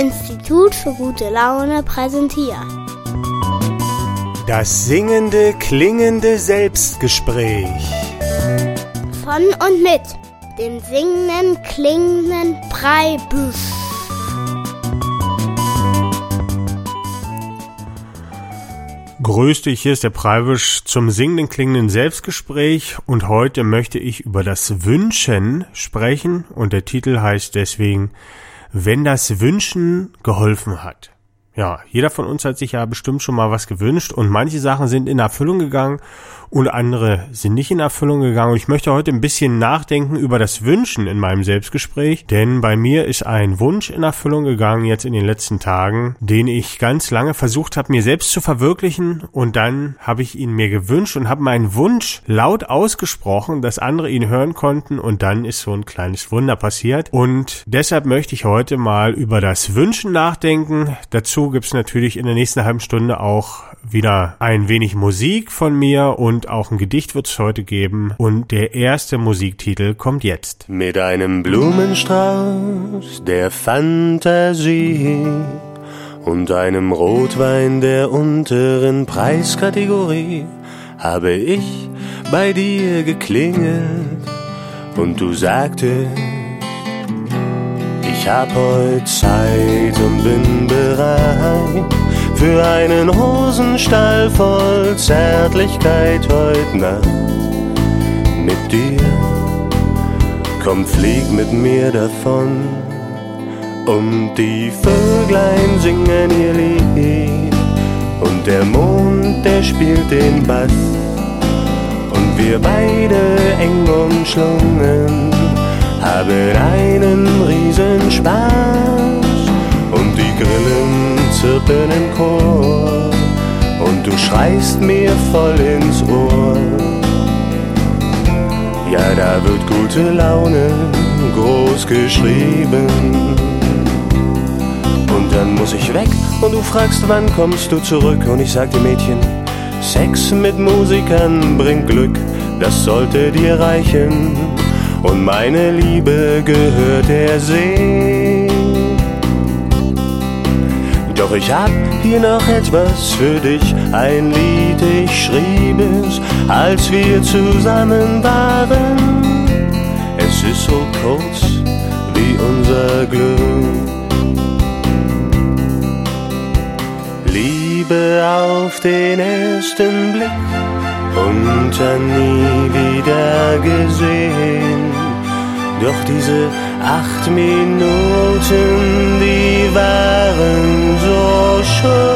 Institut für gute Laune präsentiert. Das singende, klingende Selbstgespräch. Von und mit dem singenden, klingenden Breibüsch. Grüß dich, hier ist der Preibisch zum singenden, klingenden Selbstgespräch und heute möchte ich über das Wünschen sprechen und der Titel heißt deswegen, wenn das Wünschen geholfen hat. Ja, jeder von uns hat sich ja bestimmt schon mal was gewünscht und manche Sachen sind in Erfüllung gegangen und andere sind nicht in Erfüllung gegangen. Und ich möchte heute ein bisschen nachdenken über das Wünschen in meinem Selbstgespräch, denn bei mir ist ein Wunsch in Erfüllung gegangen jetzt in den letzten Tagen, den ich ganz lange versucht habe, mir selbst zu verwirklichen und dann habe ich ihn mir gewünscht und habe meinen Wunsch laut ausgesprochen, dass andere ihn hören konnten und dann ist so ein kleines Wunder passiert und deshalb möchte ich heute mal über das Wünschen nachdenken. Dazu gibt's natürlich in der nächsten halben Stunde auch wieder ein wenig Musik von mir und auch ein Gedicht wird es heute geben. Und der erste Musiktitel kommt jetzt. Mit einem Blumenstrauß der Fantasie und einem Rotwein der unteren Preiskategorie habe ich bei dir geklingelt und du sagtest, ich hab heute Zeit und bin bereit für einen Hosenstall voll Zärtlichkeit heut Nacht. Mit dir. Komm, flieg mit mir davon. Und die Vöglein singen ihr Lied. Und der Mond, der spielt den Bass. Und wir beide eng umschlungen haben einen riesen Spaß. Und die Grillen zirpen im Chor und du schreist mir voll ins Ohr. Ja, da wird gute Laune groß geschrieben. Und dann muss ich weg und du fragst, wann kommst du zurück? Und ich sag dir Mädchen, Sex mit Musikern bringt Glück, das sollte dir reichen. Und meine Liebe gehört der See. Doch ich hab hier noch etwas für dich, ein Lied, ich schrieb es, als wir zusammen waren. Es ist so kurz wie unser Glück. Liebe auf den ersten Blick und dann nie wieder gesehen. Doch diese acht Minuten, die waren so schön.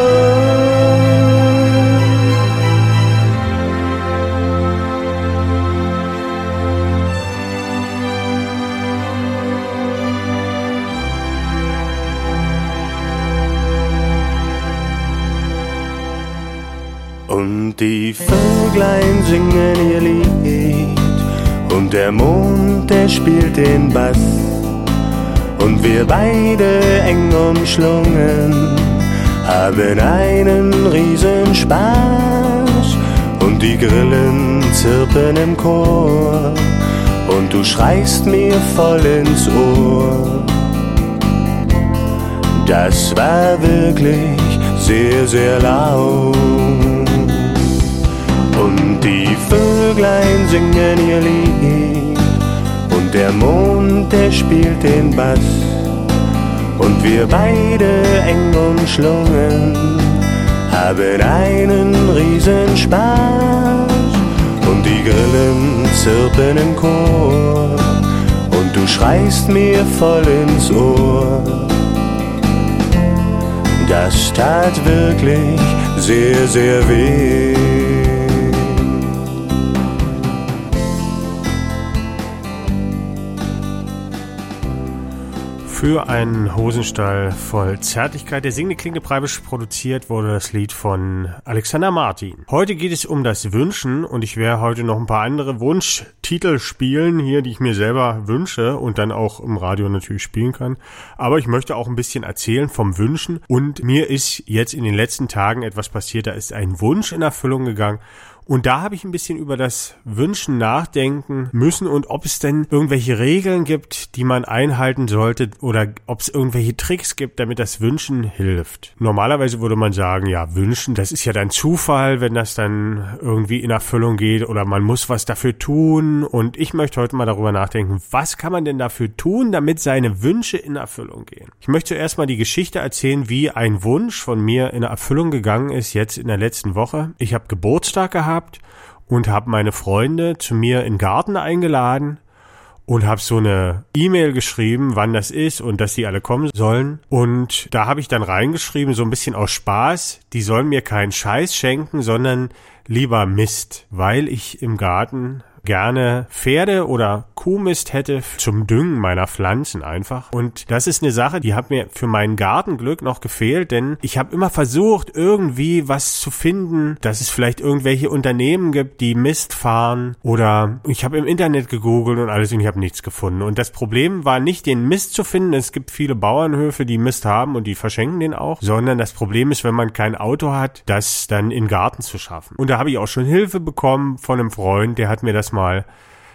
Und die Vöglein singen ihr Lied und der Mond, der spielt den Bass und wir beide eng umschlungen haben einen riesen Spaß und die Grillen zirpen im Chor und du schreist mir voll ins Ohr. Das war wirklich sehr, sehr laut. Und die Vöglein singen ihr Lied der Mond, der spielt den Bass und wir beide eng umschlungen haben einen riesen Spaß und die Grillen zirpen im Chor und du schreist mir voll ins Ohr. Das tat wirklich sehr, sehr weh. Für einen Hosenstall voll Zärtlichkeit, der singende klingende Preibisch produziert wurde das Lied von Alexander Martin. Heute geht es um das Wünschen und ich werde heute noch ein paar andere Wunschtitel spielen hier, die ich mir selber wünsche und dann auch im Radio natürlich spielen kann. Aber ich möchte auch ein bisschen erzählen vom Wünschen und mir ist jetzt in den letzten Tagen etwas passiert, da ist ein Wunsch in Erfüllung gegangen Und da habe ich ein bisschen über das Wünschen nachdenken müssen und ob es denn irgendwelche Regeln gibt, die man einhalten sollte oder ob es irgendwelche Tricks gibt, damit das Wünschen hilft. Normalerweise würde man sagen, ja, wünschen, das ist ja dann Zufall, wenn das dann irgendwie in Erfüllung geht oder man muss was dafür tun. Und ich möchte heute mal darüber nachdenken, was kann man denn dafür tun, damit seine Wünsche in Erfüllung gehen. Ich möchte zuerst mal die Geschichte erzählen, wie ein Wunsch von mir in Erfüllung gegangen ist jetzt in der letzten Woche. Ich habe Geburtstag gehabt gehabt und habe meine Freunde zu mir in den Garten eingeladen und habe so eine E-Mail geschrieben, wann das ist und dass die alle kommen sollen. Und da habe ich dann reingeschrieben, so ein bisschen aus Spaß, die sollen mir keinen Scheiß schenken, sondern lieber Mist, weil ich im Garten gerne Pferde oder Kuhmist hätte zum Düngen meiner Pflanzen einfach. Und das ist eine Sache, die hat mir für mein Gartenglück noch gefehlt, denn ich habe immer versucht, irgendwie was zu finden, dass es vielleicht irgendwelche Unternehmen gibt, die Mist fahren oder ich habe im Internet gegoogelt und alles und ich habe nichts gefunden. Und das Problem war nicht, den Mist zu finden. Es gibt viele Bauernhöfe, die Mist haben und die verschenken den auch, sondern das Problem ist, wenn man kein Auto hat, das dann in Garten zu schaffen. Und da habe ich auch schon Hilfe bekommen von einem Freund, der hat mir das mal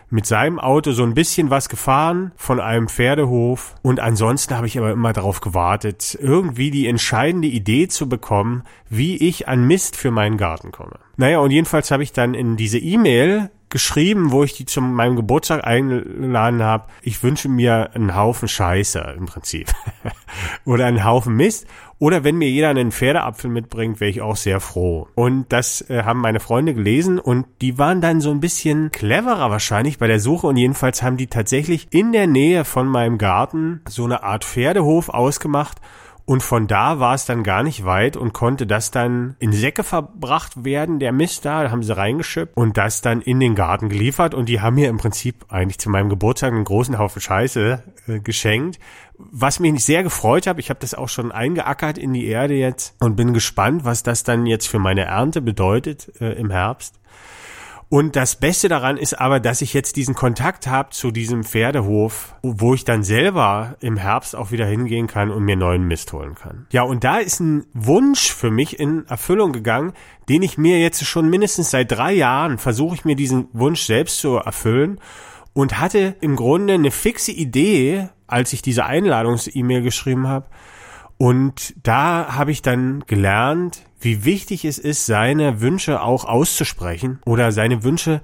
mit seinem Auto so ein bisschen was gefahren von einem Pferdehof und ansonsten habe ich aber immer darauf gewartet, irgendwie die entscheidende Idee zu bekommen, wie ich an Mist für meinen Garten komme. Naja, und jedenfalls habe ich dann in diese E-Mail geschrieben, wo ich die zu meinem Geburtstag eingeladen habe. Ich wünsche mir einen Haufen Scheiße im Prinzip. Oder einen Haufen Mist. Oder wenn mir jeder einen Pferdeapfel mitbringt, wäre ich auch sehr froh. Und das äh, haben meine Freunde gelesen und die waren dann so ein bisschen cleverer wahrscheinlich bei der Suche und jedenfalls haben die tatsächlich in der Nähe von meinem Garten so eine Art Pferdehof ausgemacht und von da war es dann gar nicht weit und konnte das dann in Säcke verbracht werden, der Mist da, da haben sie reingeschippt und das dann in den Garten geliefert. Und die haben mir im Prinzip eigentlich zu meinem Geburtstag einen großen Haufen Scheiße äh, geschenkt. Was mich sehr gefreut hat, ich habe das auch schon eingeackert in die Erde jetzt und bin gespannt, was das dann jetzt für meine Ernte bedeutet äh, im Herbst. Und das Beste daran ist aber, dass ich jetzt diesen Kontakt habe zu diesem Pferdehof, wo ich dann selber im Herbst auch wieder hingehen kann und mir neuen Mist holen kann. Ja, und da ist ein Wunsch für mich in Erfüllung gegangen, den ich mir jetzt schon mindestens seit drei Jahren versuche ich mir diesen Wunsch selbst zu erfüllen und hatte im Grunde eine fixe Idee, als ich diese Einladungs-E-Mail geschrieben habe. Und da habe ich dann gelernt, wie wichtig es ist, seine Wünsche auch auszusprechen oder seine Wünsche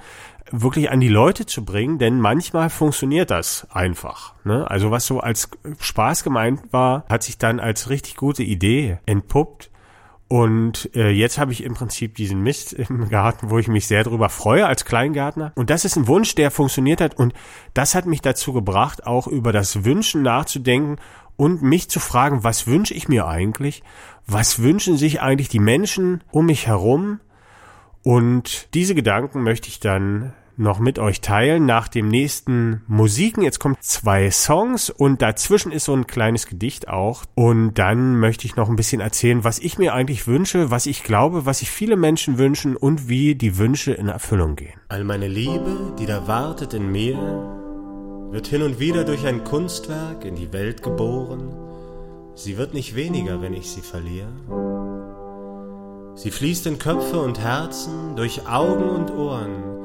wirklich an die Leute zu bringen, denn manchmal funktioniert das einfach. Ne? Also was so als Spaß gemeint war, hat sich dann als richtig gute Idee entpuppt. Und äh, jetzt habe ich im Prinzip diesen Mist im Garten, wo ich mich sehr drüber freue als Kleingärtner. Und das ist ein Wunsch, der funktioniert hat. Und das hat mich dazu gebracht, auch über das Wünschen nachzudenken und mich zu fragen, was wünsche ich mir eigentlich? Was wünschen sich eigentlich die Menschen um mich herum? Und diese Gedanken möchte ich dann noch mit euch teilen nach dem nächsten Musiken. Jetzt kommen zwei Songs und dazwischen ist so ein kleines Gedicht auch. Und dann möchte ich noch ein bisschen erzählen, was ich mir eigentlich wünsche, was ich glaube, was sich viele Menschen wünschen und wie die Wünsche in Erfüllung gehen. All meine Liebe, die da wartet in mir, wird hin und wieder durch ein Kunstwerk in die Welt geboren. Sie wird nicht weniger, wenn ich sie verliere. Sie fließt in Köpfe und Herzen, durch Augen und Ohren,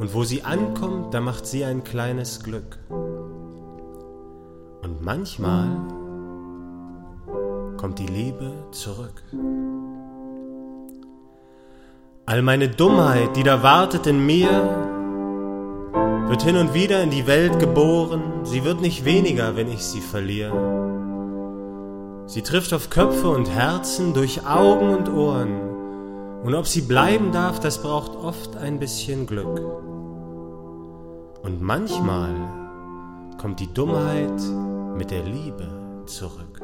und wo sie ankommt, da macht sie ein kleines Glück. Und manchmal kommt die Liebe zurück. All meine Dummheit, die da wartet in mir, wird hin und wieder in die Welt geboren, sie wird nicht weniger, wenn ich sie verliere. Sie trifft auf Köpfe und Herzen, durch Augen und Ohren, und ob sie bleiben darf, das braucht oft ein bisschen Glück. Und manchmal kommt die Dummheit mit der Liebe zurück.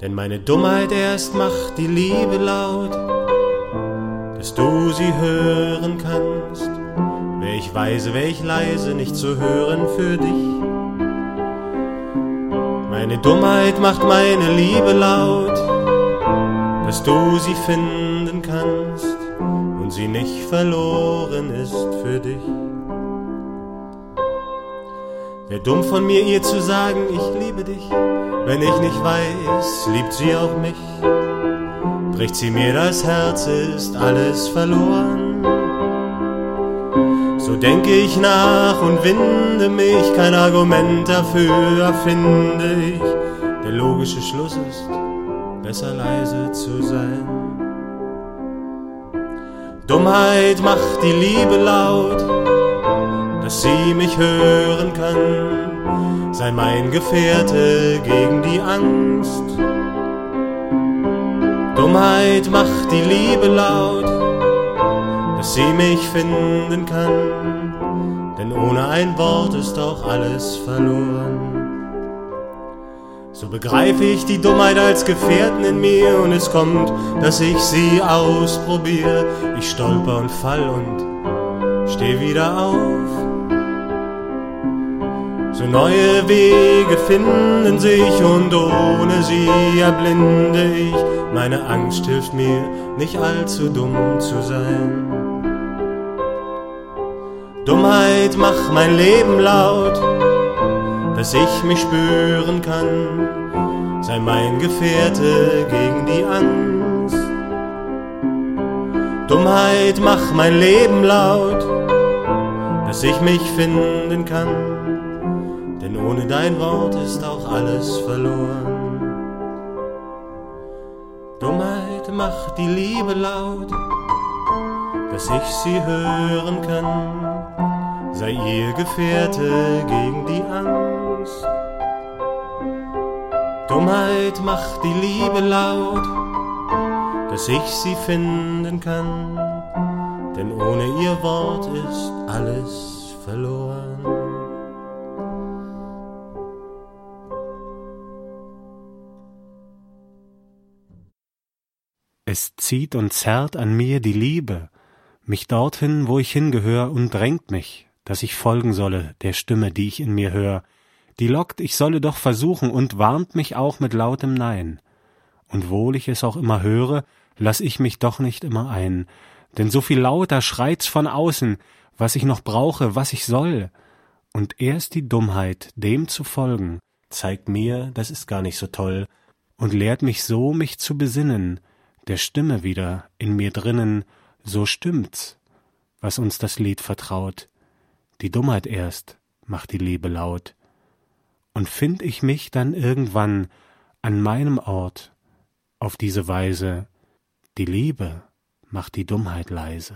Denn meine Dummheit erst macht die Liebe laut, dass du sie hören kannst Wär ich weise, wär ich leise, nicht zu hören für dich. Meine Dummheit macht meine Liebe laut, dass du sie finden kannst und sie nicht verloren ist für dich. Wär dumm von mir, ihr zu sagen, ich liebe dich, wenn ich nicht weiß, liebt sie auch mich. bricht sie mir das Herz, ist alles verloren. So denke ich nach und winde mich, kein Argument dafür erfinde ich. Der logische Schluss ist, besser leise zu sein. Dummheit macht die Liebe laut, dass sie mich hören kann. Sei mein Gefährte gegen die Angst. Dummheit macht die Liebe laut, dass sie mich finden kann. Denn ohne ein Wort ist auch alles verloren. So begreife ich die Dummheit als Gefährten in mir und es kommt, dass ich sie ausprobiere. Ich stolper und fall und steh wieder auf. So neue Wege finden sich und ohne sie erblinde ich. Meine Angst hilft mir, nicht allzu dumm zu sein. Dummheit macht mein Leben laut dass ich mich spüren kann, sei mein Gefährte gegen die Angst. Dummheit mach mein Leben laut, dass ich mich finden kann, denn ohne dein Wort ist auch alles verloren. Dummheit macht die Liebe laut, dass ich sie hören kann, sei ihr Gefährte gegen die Angst. Dummheit macht die Liebe laut, dass ich sie finden kann, denn ohne ihr Wort ist alles verloren. Es zieht und zerrt an mir die Liebe, mich dorthin, wo ich hingehör, und drängt mich, dass ich folgen solle der Stimme, die ich in mir hör, die lockt, ich solle doch versuchen und warnt mich auch mit lautem Nein. Und wohl ich es auch immer höre, lass ich mich doch nicht immer ein, denn so viel lauter schreit's von außen, was ich noch brauche, was ich soll. Und erst die Dummheit, dem zu folgen, zeigt mir, das ist gar nicht so toll, und lehrt mich so, mich zu besinnen, der Stimme wieder in mir drinnen, so stimmt's, was uns das Lied vertraut. Die Dummheit erst macht die Liebe laut und find ich mich dann irgendwann an meinem Ort auf diese Weise, die Liebe macht die Dummheit leise.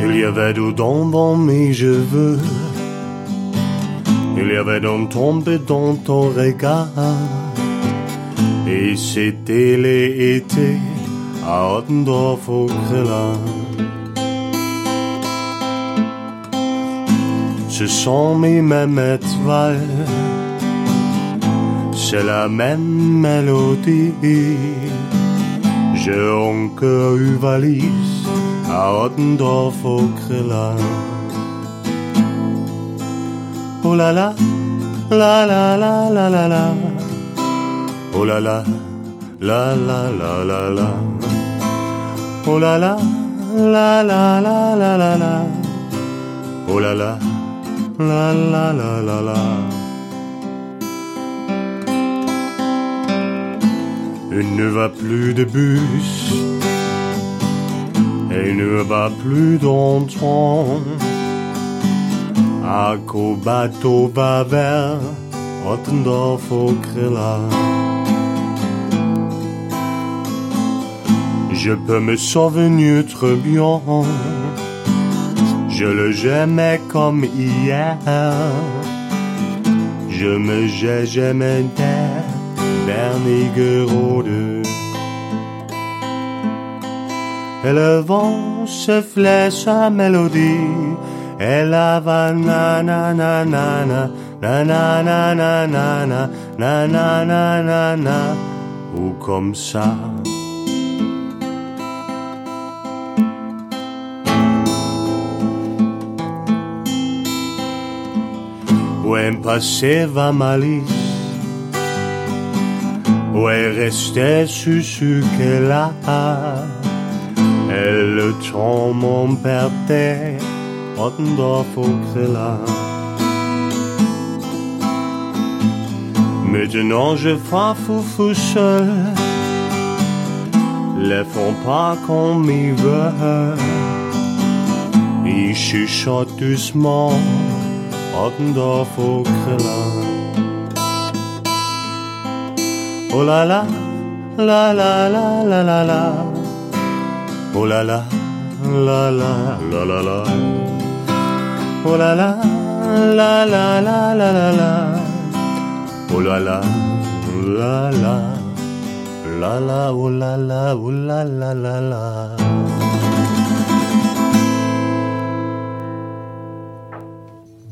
Il y avait du dents dans mes cheveux, il y avait d'un tombé dans ton regard, et c'était l'été à Ottendorf au Grilland. Ce sont mes mêmes étoiles, c'est la même mélodie. J'ai encore eu valise à Ottendorf au Grilland. Oh la la, la la la la la la, oh la la, la la la la la. Oh la la, la la la la la la. Oh la la, la la la la la. Il ne va plus de bus, et il ne va plus. À qu'au bateau va vers Ottendorf au Grilland. Je peux me souvenir très bien. Je le j'aimais comme hier. Je me j'aimais Bernigerode. Et le vent sifflait sa mélodie. Et la va na na na na na na na na na na na na na na ou comme ça. même passeva malice. Ouais, restait susuqué là. Et le temps mon perdait, Ottendorf au Krilla. Maintenant je frappe fou fou seul, les font pas comme ils veut, Ils chuchotent doucement. Ottendorf au Kriller. Oh la la, la la la la la la. Oh la la, la la la la la. Oh la la, la la la la la la. Oh la la, la la, la la, oh la la, oh la la la la.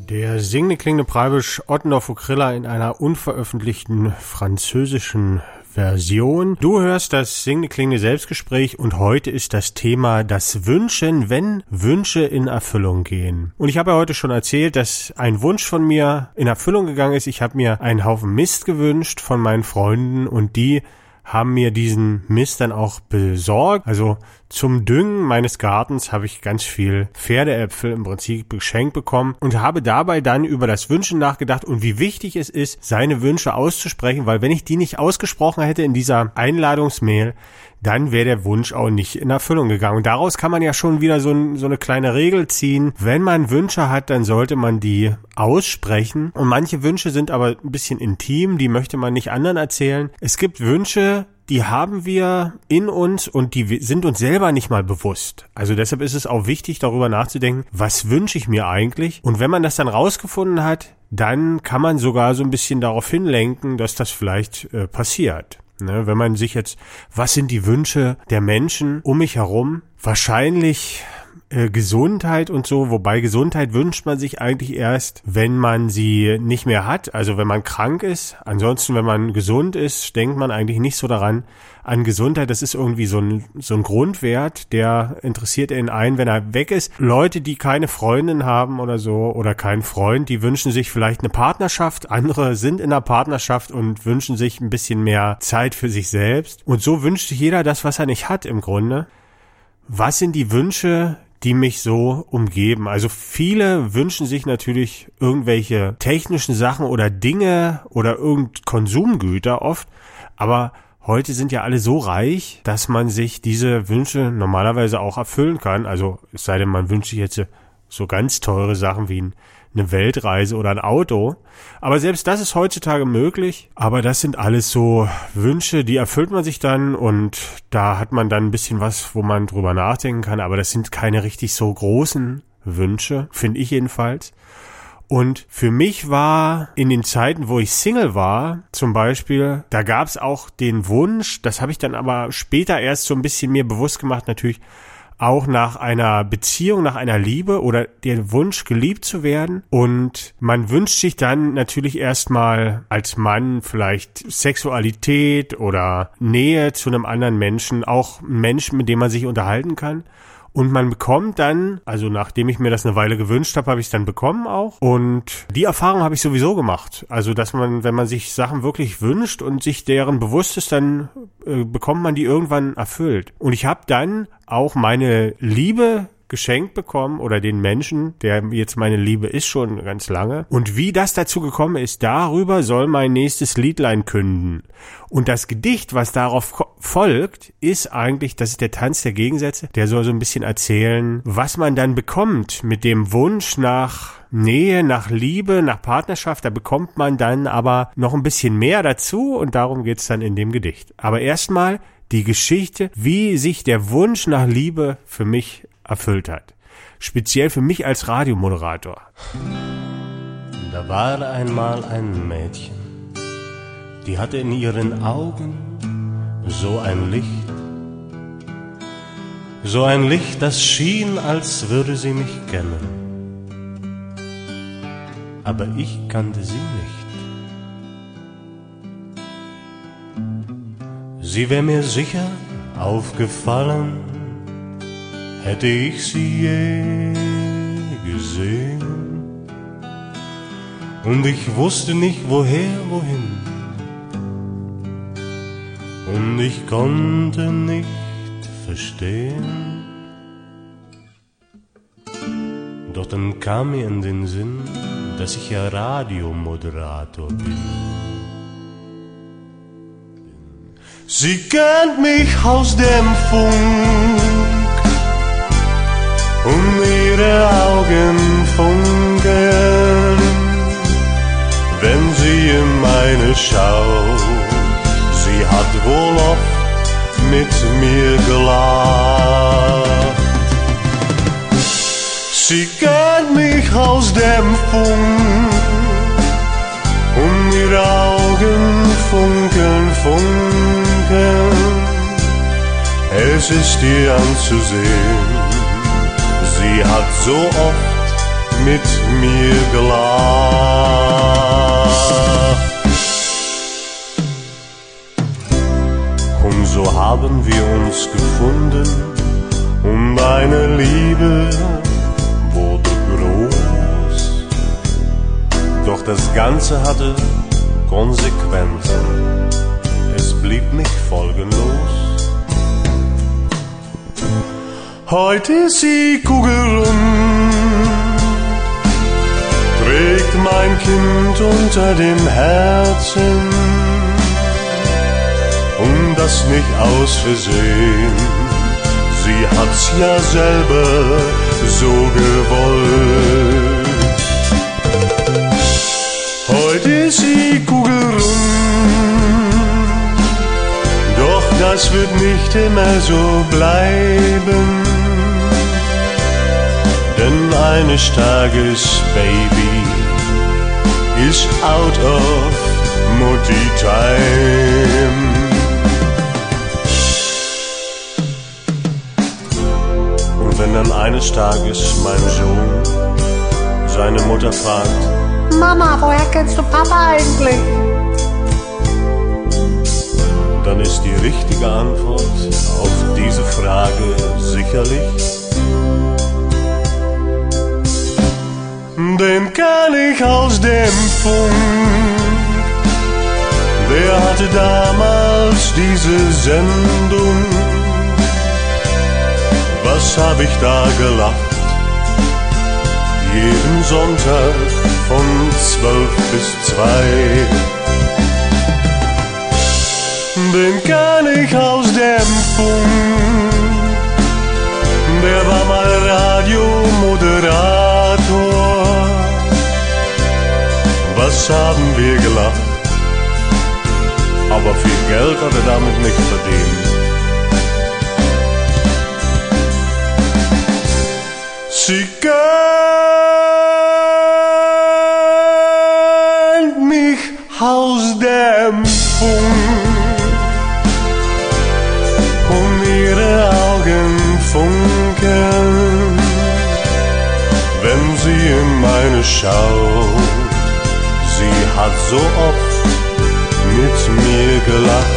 Der singende klingende Preibisch Ottendorf Okrilla in einer unveröffentlichten französischen Version. Du hörst das singende klingende Selbstgespräch und heute ist das Thema das Wünschen, wenn Wünsche in Erfüllung gehen. Und ich habe ja heute schon erzählt, dass ein Wunsch von mir in Erfüllung gegangen ist. Ich habe mir einen Haufen Mist gewünscht von meinen Freunden und die haben mir diesen Mist dann auch besorgt. Also zum Düngen meines Gartens habe ich ganz viel Pferdeäpfel im Prinzip geschenkt bekommen und habe dabei dann über das Wünschen nachgedacht und wie wichtig es ist, seine Wünsche auszusprechen, weil wenn ich die nicht ausgesprochen hätte in dieser Einladungsmail, dann wäre der Wunsch auch nicht in Erfüllung gegangen. Und daraus kann man ja schon wieder so, so eine kleine Regel ziehen. Wenn man Wünsche hat, dann sollte man die aussprechen. Und manche Wünsche sind aber ein bisschen intim, die möchte man nicht anderen erzählen. Es gibt Wünsche, die haben wir in uns und die sind uns selber nicht mal bewusst. Also deshalb ist es auch wichtig, darüber nachzudenken, was wünsche ich mir eigentlich? Und wenn man das dann rausgefunden hat, dann kann man sogar so ein bisschen darauf hinlenken, dass das vielleicht äh, passiert. Ne, wenn man sich jetzt, was sind die Wünsche der Menschen um mich herum? Wahrscheinlich äh, Gesundheit und so, wobei Gesundheit wünscht man sich eigentlich erst, wenn man sie nicht mehr hat, also wenn man krank ist. Ansonsten, wenn man gesund ist, denkt man eigentlich nicht so daran an Gesundheit. Das ist irgendwie so ein, so ein Grundwert, der interessiert ihn ein, wenn er weg ist. Leute, die keine Freundin haben oder so oder keinen Freund, die wünschen sich vielleicht eine Partnerschaft. Andere sind in einer Partnerschaft und wünschen sich ein bisschen mehr Zeit für sich selbst. Und so wünscht sich jeder das, was er nicht hat im Grunde. Was sind die Wünsche, die mich so umgeben. Also viele wünschen sich natürlich irgendwelche technischen Sachen oder Dinge oder irgend Konsumgüter oft, aber heute sind ja alle so reich, dass man sich diese Wünsche normalerweise auch erfüllen kann. Also es sei denn, man wünscht sich jetzt so ganz teure Sachen wie ein eine Weltreise oder ein Auto. Aber selbst das ist heutzutage möglich. Aber das sind alles so Wünsche, die erfüllt man sich dann und da hat man dann ein bisschen was, wo man drüber nachdenken kann. Aber das sind keine richtig so großen Wünsche, finde ich jedenfalls. Und für mich war in den Zeiten, wo ich Single war, zum Beispiel, da gab es auch den Wunsch, das habe ich dann aber später erst so ein bisschen mir bewusst gemacht, natürlich, auch nach einer Beziehung, nach einer Liebe oder den Wunsch, geliebt zu werden. Und man wünscht sich dann natürlich erstmal als Mann vielleicht Sexualität oder Nähe zu einem anderen Menschen, auch einen Menschen, mit dem man sich unterhalten kann. Und man bekommt dann, also nachdem ich mir das eine Weile gewünscht habe, habe ich es dann bekommen auch. Und die Erfahrung habe ich sowieso gemacht. Also, dass man, wenn man sich Sachen wirklich wünscht und sich deren bewusst ist, dann äh, bekommt man die irgendwann erfüllt. Und ich habe dann auch meine Liebe geschenkt bekommen oder den Menschen, der jetzt meine Liebe ist schon ganz lange. Und wie das dazu gekommen ist, darüber soll mein nächstes Liedlein künden. Und das Gedicht, was darauf folgt, ist eigentlich, das ist der Tanz der Gegensätze, der soll so ein bisschen erzählen, was man dann bekommt mit dem Wunsch nach Nähe, nach Liebe, nach Partnerschaft, da bekommt man dann aber noch ein bisschen mehr dazu und darum geht's dann in dem Gedicht. Aber erstmal die Geschichte, wie sich der Wunsch nach Liebe für mich erfüllt hat. Speziell für mich als Radiomoderator. Da war einmal ein Mädchen, die hatte in ihren Augen so ein Licht, so ein Licht, das schien, als würde sie mich kennen. Aber ich kannte sie nicht. Sie wäre mir sicher aufgefallen, hätte ich sie je gesehen. Und ich wusste nicht woher, wohin. Und ich konnte nicht verstehen. Doch dann kam mir in den Sinn, dass ich ja Radiomoderator bin. Sie kennt mich aus dem Funk ihre Augen funkeln, wenn sie in meine schaut. Sie hat wohl oft mit mir gelacht. Sie kennt mich aus dem Funk und ihre Augen funkeln, funkeln. Es ist ihr anzusehen, sie hat so oft mit mir gelacht. Und so haben wir uns gefunden und eine Liebe wurde groß. Doch das Ganze hatte Konsequenzen, es blieb nicht folgenlos. Heute ist sie kugelrund, trägt mein Kind unter dem Herzen und das nicht aus Versehen. Sie hat's ja selber so gewollt. Heute ist sie kugelrund, doch das wird nicht immer so bleiben. Eines Tages, Baby, is out of Mutti time. Und wenn dann eines Tages mein Sohn seine Mutter fragt, Mama, woher kennst du Papa eigentlich? dann ist die richtige Antwort auf diese Frage sicherlich. Den kenn ich aus dem Funk. Wer hatte damals diese Sendung? Was hab ich da gelacht? Jeden Sonntag von zwölf bis zwei. Den kenn ich aus dem Funk. Der war mal Radiomoderator. Was haben wir gelacht? Aber viel Geld hat er damit nicht verdient. Sie kennt mich aus dem Funk und ihre Augen funkeln, wenn sie in meine schaut. Hat so oft mit mir gelacht.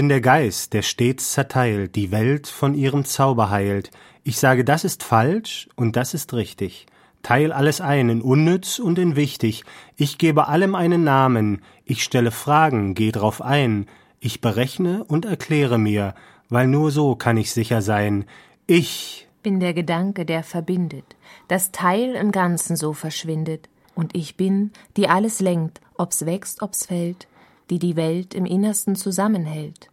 Bin der Geist, der stets zerteilt, die Welt von ihrem Zauber heilt. Ich sage, das ist falsch und das ist richtig. Teil alles ein in unnütz und in wichtig. Ich gebe allem einen Namen. Ich stelle Fragen, geh drauf ein. Ich berechne und erkläre mir, weil nur so kann ich sicher sein. Ich bin der Gedanke, der verbindet, das Teil im Ganzen so verschwindet. Und ich bin, die alles lenkt, ob's wächst, ob's fällt, die die Welt im Innersten zusammenhält.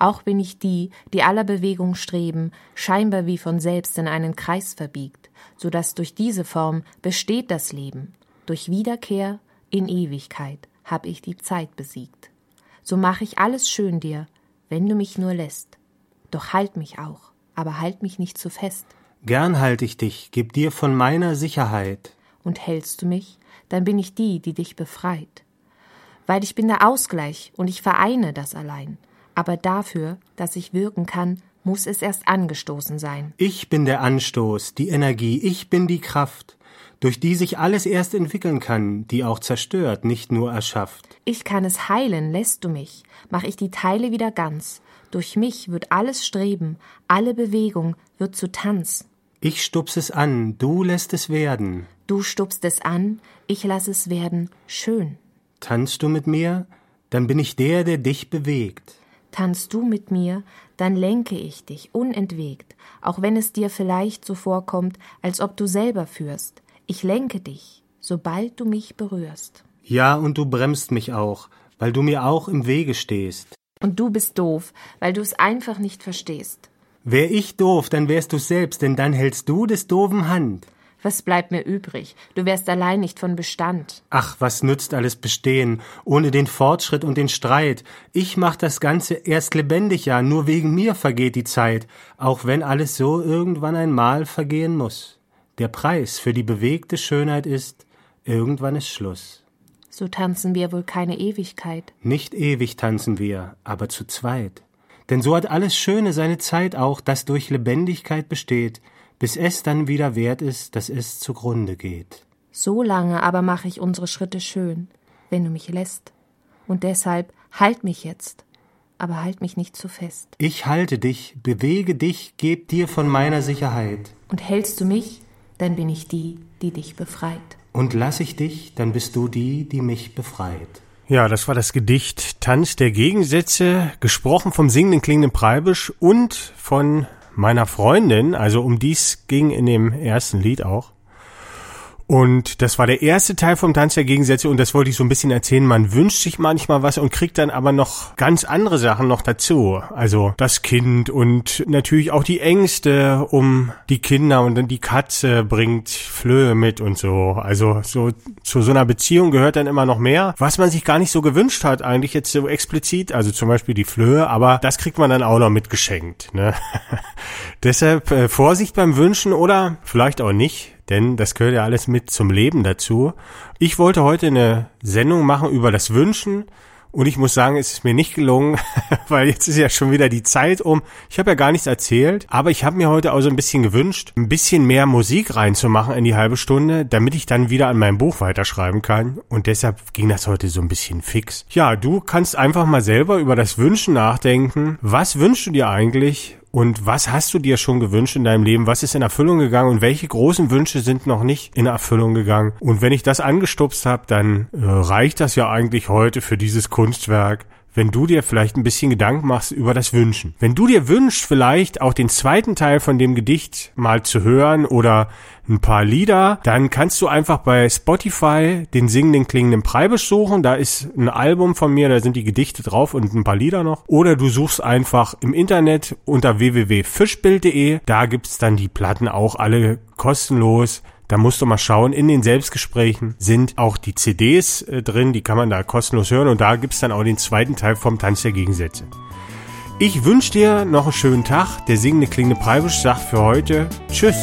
Auch bin ich die, die aller Bewegung streben, scheinbar wie von selbst in einen Kreis verbiegt, so dass durch diese Form besteht das Leben. Durch Wiederkehr in Ewigkeit hab ich die Zeit besiegt. So mach ich alles schön dir, wenn du mich nur lässt. Doch halt mich auch, aber halt mich nicht zu fest. Gern halt ich dich, geb dir von meiner Sicherheit. Und hältst du mich, dann bin ich die, die dich befreit. Weil ich bin der Ausgleich und ich vereine das allein. Aber dafür, dass ich wirken kann, muss es erst angestoßen sein. Ich bin der Anstoß, die Energie, ich bin die Kraft, durch die sich alles erst entwickeln kann, die auch zerstört, nicht nur erschafft. Ich kann es heilen, lässt du mich, mach ich die Teile wieder ganz. Durch mich wird alles Streben, alle Bewegung wird zu Tanz. Ich stups es an, du lässt es werden. Du stupst es an, ich lass es werden schön. Tanzt du mit mir, dann bin ich der, der dich bewegt. Tanzt du mit mir, dann lenke ich dich unentwegt, auch wenn es dir vielleicht so vorkommt, als ob du selber führst. Ich lenke dich, sobald du mich berührst. Ja, und du bremst mich auch, weil du mir auch im Wege stehst. Und du bist doof, weil du es einfach nicht verstehst. Wär ich doof, dann wärst du selbst, denn dann hältst du des doofen Hand. Was bleibt mir übrig? Du wärst allein nicht von Bestand. Ach, was nützt alles Bestehen, ohne den Fortschritt und den Streit? Ich mach das Ganze erst lebendig, ja, nur wegen mir vergeht die Zeit, auch wenn alles so irgendwann einmal vergehen muss. Der Preis für die bewegte Schönheit ist, irgendwann ist Schluss. So tanzen wir wohl keine Ewigkeit. Nicht ewig tanzen wir, aber zu zweit. Denn so hat alles Schöne seine Zeit auch, das durch Lebendigkeit besteht, bis es dann wieder wert ist, dass es zugrunde geht. So lange aber mache ich unsere Schritte schön, wenn du mich lässt. Und deshalb halt mich jetzt, aber halt mich nicht zu fest. Ich halte dich, bewege dich, geb dir von meiner Sicherheit. Und hältst du mich, dann bin ich die, die dich befreit. Und lass ich dich, dann bist du die, die mich befreit. Ja, das war das Gedicht Tanz der Gegensätze, gesprochen vom singenden klingenden Preibisch und von meiner Freundin, also um dies ging in dem ersten Lied auch. Und das war der erste Teil vom Tanz der Gegensätze und das wollte ich so ein bisschen erzählen. Man wünscht sich manchmal was und kriegt dann aber noch ganz andere Sachen noch dazu. Also das Kind und natürlich auch die Ängste um die Kinder und dann die Katze bringt Flöhe mit und so. Also so zu so einer Beziehung gehört dann immer noch mehr, was man sich gar nicht so gewünscht hat, eigentlich jetzt so explizit. Also zum Beispiel die Flöhe, aber das kriegt man dann auch noch mitgeschenkt. Ne? Deshalb äh, Vorsicht beim Wünschen oder vielleicht auch nicht denn das gehört ja alles mit zum Leben dazu. Ich wollte heute eine Sendung machen über das Wünschen und ich muss sagen, es ist mir nicht gelungen, weil jetzt ist ja schon wieder die Zeit um. Ich habe ja gar nichts erzählt, aber ich habe mir heute auch so ein bisschen gewünscht, ein bisschen mehr Musik reinzumachen in die halbe Stunde, damit ich dann wieder an meinem Buch weiterschreiben kann. Und deshalb ging das heute so ein bisschen fix. Ja, du kannst einfach mal selber über das Wünschen nachdenken. Was wünschst du dir eigentlich? Und was hast du dir schon gewünscht in deinem Leben? Was ist in Erfüllung gegangen und welche großen Wünsche sind noch nicht in Erfüllung gegangen? Und wenn ich das angestupst habe, dann äh, reicht das ja eigentlich heute für dieses Kunstwerk wenn du dir vielleicht ein bisschen Gedanken machst über das Wünschen. Wenn du dir wünschst, vielleicht auch den zweiten Teil von dem Gedicht mal zu hören oder ein paar Lieder, dann kannst du einfach bei Spotify den singenden klingenden Preibisch suchen. Da ist ein Album von mir, da sind die Gedichte drauf und ein paar Lieder noch. Oder du suchst einfach im Internet unter www.fischbild.de. Da gibt's dann die Platten auch alle kostenlos. Da musst du mal schauen, in den Selbstgesprächen sind auch die CDs äh, drin, die kann man da kostenlos hören und da gibt's dann auch den zweiten Teil vom Tanz der Gegensätze. Ich wünsche dir noch einen schönen Tag. Der singende klingende Preibisch sagt für heute Tschüss.